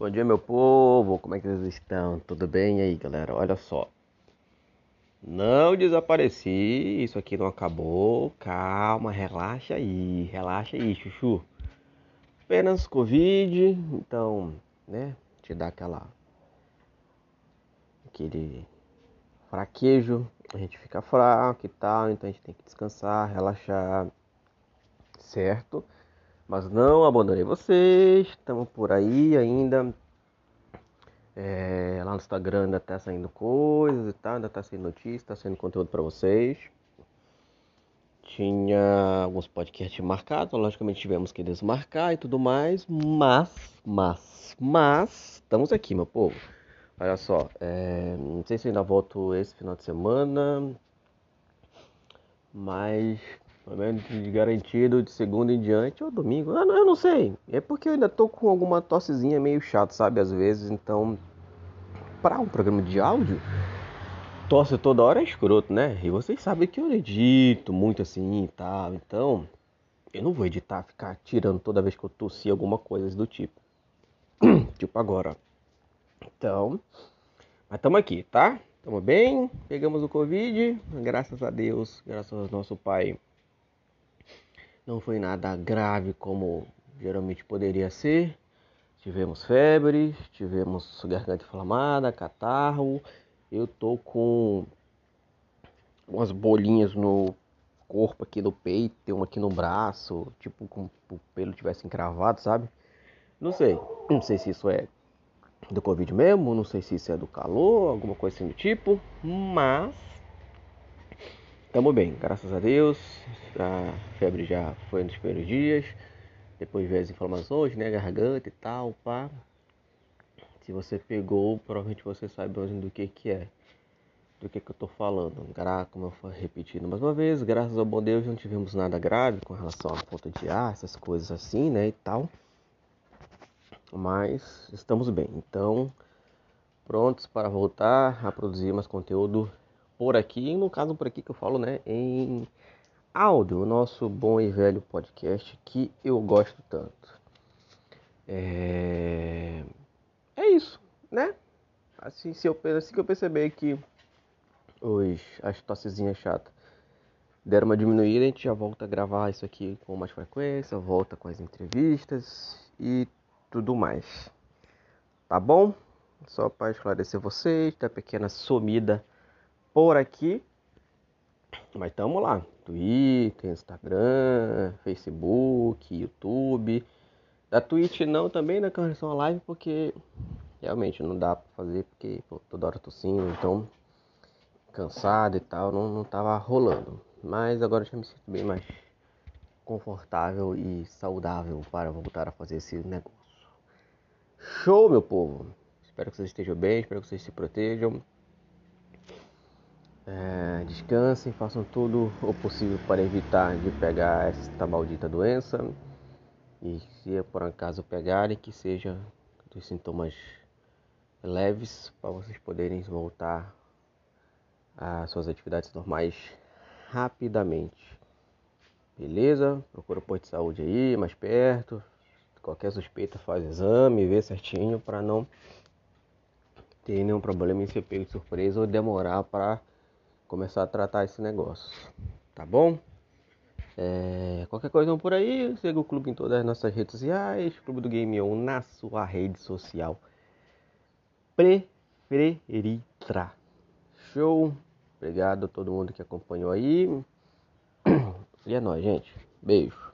Bom dia, meu povo. Como é que vocês estão? Tudo bem e aí, galera? Olha só. Não desapareci. Isso aqui não acabou. Calma, relaxa aí. Relaxa aí, chuchu. Apenas Covid. Então, né? Te dá aquela. Aquele fraquejo. A gente fica fraco e tal. Então a gente tem que descansar, relaxar. Certo? Mas não abandonei vocês, estamos por aí ainda. É, lá no Instagram ainda tá saindo coisas e tal, ainda tá saindo notícias, tá saindo conteúdo para vocês. Tinha alguns podcasts marcados, logicamente tivemos que desmarcar e tudo mais, mas, mas, mas, estamos aqui, meu povo. Olha só, é, não sei se ainda volto esse final de semana, mas menos de garantido de segunda em diante ou domingo. Eu não, eu não sei. É porque eu ainda tô com alguma tossezinha meio chata, sabe? Às vezes, então. Para um programa de áudio, tosse toda hora é escroto, né? E vocês sabem que eu edito muito assim e tal. Então, eu não vou editar, ficar tirando toda vez que eu tossi alguma coisa do tipo. tipo agora. Então, mas estamos aqui, tá? Estamos bem, pegamos o Covid, graças a Deus, graças ao nosso Pai não foi nada grave como geralmente poderia ser. Tivemos febre, tivemos garganta inflamada, catarro. Eu tô com umas bolinhas no corpo aqui do peito, tem uma aqui no braço, tipo como o pelo tivesse encravado, sabe? Não sei. Não sei se isso é do Covid mesmo, não sei se isso é do calor, alguma coisa assim do tipo, mas Tamo bem, graças a Deus. A febre já foi nos primeiros dias. Depois veio as inflamações, né? Garganta e tal, pá. Se você pegou, provavelmente você sabe do que que é. Do que que eu tô falando. Como eu repetindo mais uma vez, graças ao bom Deus não tivemos nada grave com relação à falta de ar, essas coisas assim, né? E tal. Mas estamos bem. Então, prontos para voltar a produzir mais conteúdo por aqui, no caso por aqui que eu falo, né, em áudio, o nosso bom e velho podcast que eu gosto tanto. É, é isso, né? Assim, se eu, assim que eu perceber que os, as tossezinhas chatas deram uma diminuída, a gente já volta a gravar isso aqui com mais frequência, volta com as entrevistas e tudo mais. Tá bom? Só para esclarecer vocês, da pequena sumida por aqui. Mas estamos lá. Twitter, Instagram, Facebook, YouTube. Da Twitch não também, né? Com relação à live, porque realmente não dá pra fazer, porque pô, toda hora tossindo, então cansado e tal, não, não tava rolando. Mas agora já me sinto bem mais confortável e saudável para voltar a fazer esse negócio. Show, meu povo! Espero que vocês estejam bem, espero que vocês se protejam. É, descansem, façam tudo o possível para evitar de pegar esta maldita doença. E se por acaso pegarem, que seja dos sintomas leves para vocês poderem voltar às suas atividades normais rapidamente. Beleza? Procura o posto de saúde aí, mais perto. Qualquer suspeita faz exame, vê certinho para não ter nenhum problema em ser pego de surpresa ou demorar para começar a tratar esse negócio, tá bom? É, qualquer coisa por aí, siga o clube em todas as nossas redes sociais, Clube do Game On na sua rede social preferida. Show! Obrigado a todo mundo que acompanhou aí. E é nóis, gente. Beijo.